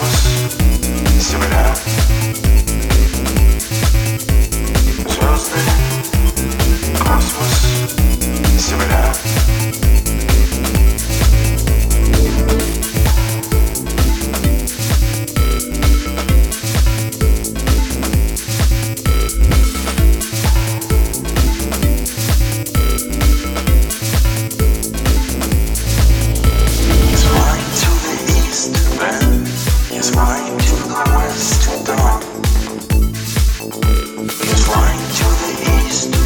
Christmas.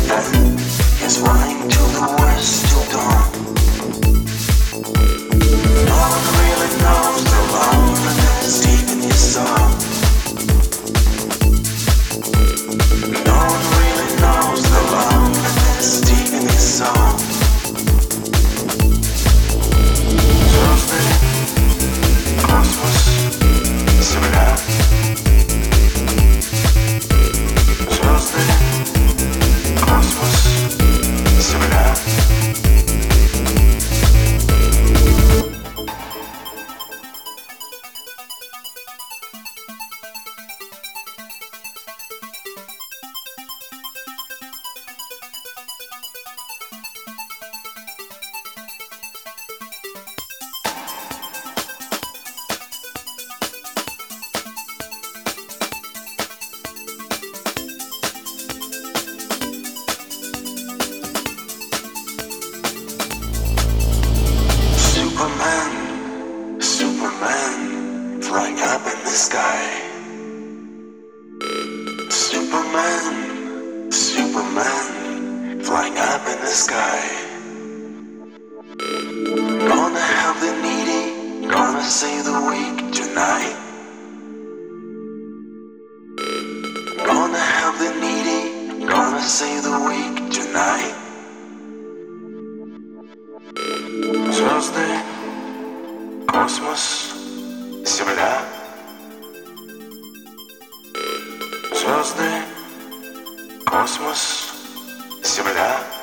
Nothing is running to the west. like up in the sky. Superman, Superman, flying up in the sky. Gonna help the needy, gonna save the weak tonight. Gonna help the needy, gonna save the weak tonight. Thursday, Christmas. Земля. Звезды. Космос. Земля.